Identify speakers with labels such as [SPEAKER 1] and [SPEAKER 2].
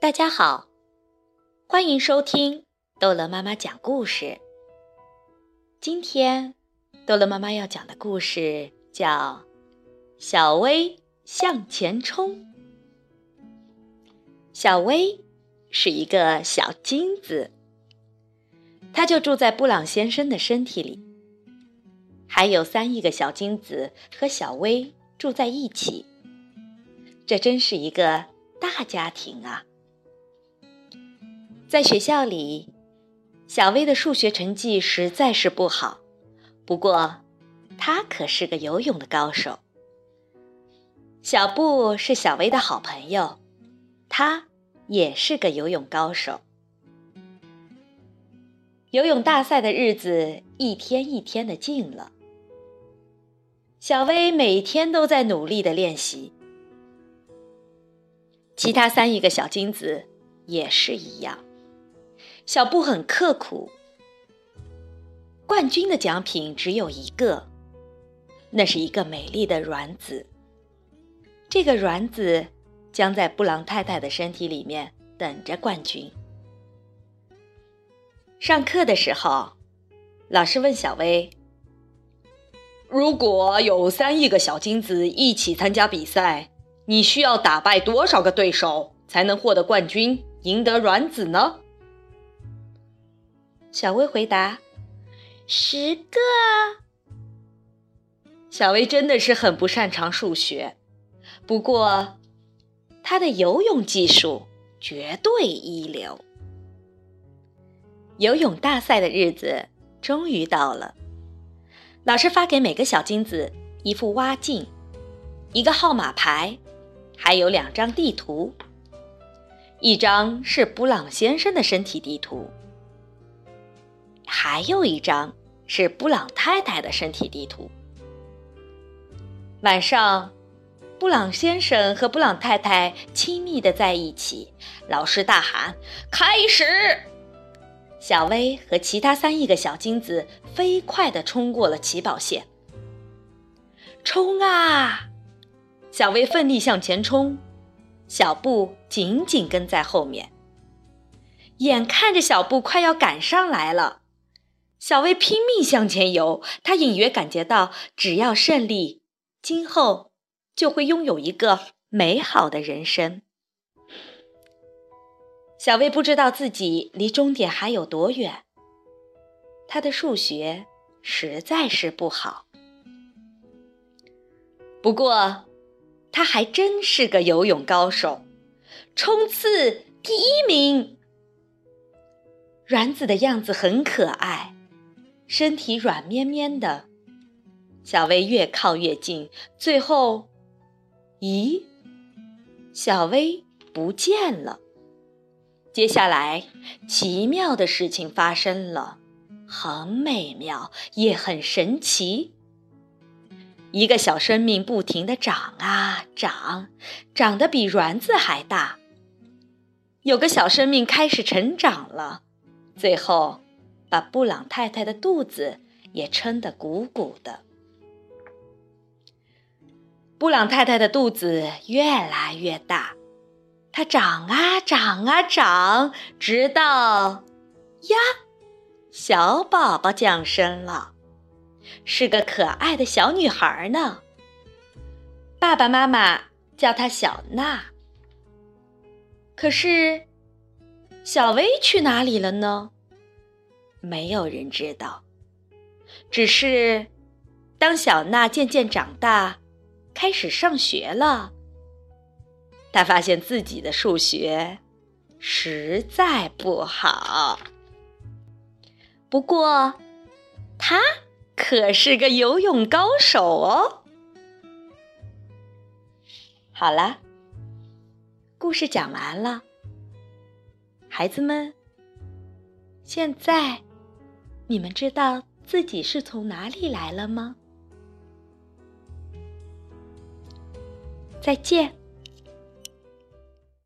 [SPEAKER 1] 大家好，欢迎收听逗乐妈妈讲故事。今天逗乐妈妈要讲的故事叫《小薇向前冲》。小薇是一个小金子，它就住在布朗先生的身体里，还有三亿个小金子和小薇住在一起，这真是一个大家庭啊！在学校里，小薇的数学成绩实在是不好。不过，她可是个游泳的高手。小布是小薇的好朋友，他也是个游泳高手。游泳大赛的日子一天一天的近了，小薇每天都在努力的练习。其他三亿个小金子也是一样。小布很刻苦。冠军的奖品只有一个，那是一个美丽的卵子。这个卵子将在布朗太太的身体里面等着冠军。上课的时候，老师问小薇：“
[SPEAKER 2] 如果有三亿个小金子一起参加比赛，你需要打败多少个对手才能获得冠军，赢得卵子呢？”
[SPEAKER 1] 小薇回答：“十个。”小薇真的是很不擅长数学，不过她的游泳技术绝对一流。游泳大赛的日子终于到了，老师发给每个小金子一副蛙镜、一个号码牌，还有两张地图。一张是布朗先生的身体地图。还有一张是布朗太太的身体地图。晚上，布朗先生和布朗太太亲密的在一起。老师大喊：“开始！”小薇和其他三亿个小金子飞快的冲过了起跑线。冲啊！小薇奋力向前冲，小布紧紧跟在后面。眼看着小布快要赶上来了。小薇拼命向前游，她隐约感觉到，只要胜利，今后就会拥有一个美好的人生。小薇不知道自己离终点还有多远，她的数学实在是不好。不过，她还真是个游泳高手，冲刺第一名。软子的样子很可爱。身体软绵绵的，小薇越靠越近，最后，咦，小薇不见了。接下来，奇妙的事情发生了，很美妙，也很神奇。一个小生命不停的长啊长，长得比卵子还大。有个小生命开始成长了，最后。把布朗太太的肚子也撑得鼓鼓的。布朗太太的肚子越来越大，它长啊长啊长，直到呀，小宝宝降生了，是个可爱的小女孩呢。爸爸妈妈叫她小娜。可是，小薇去哪里了呢？没有人知道，只是当小娜渐渐长大，开始上学了，她发现自己的数学实在不好。不过，她可是个游泳高手哦。好了，故事讲完了，孩子们，现在。你们知道自己是从哪里来了吗？再见。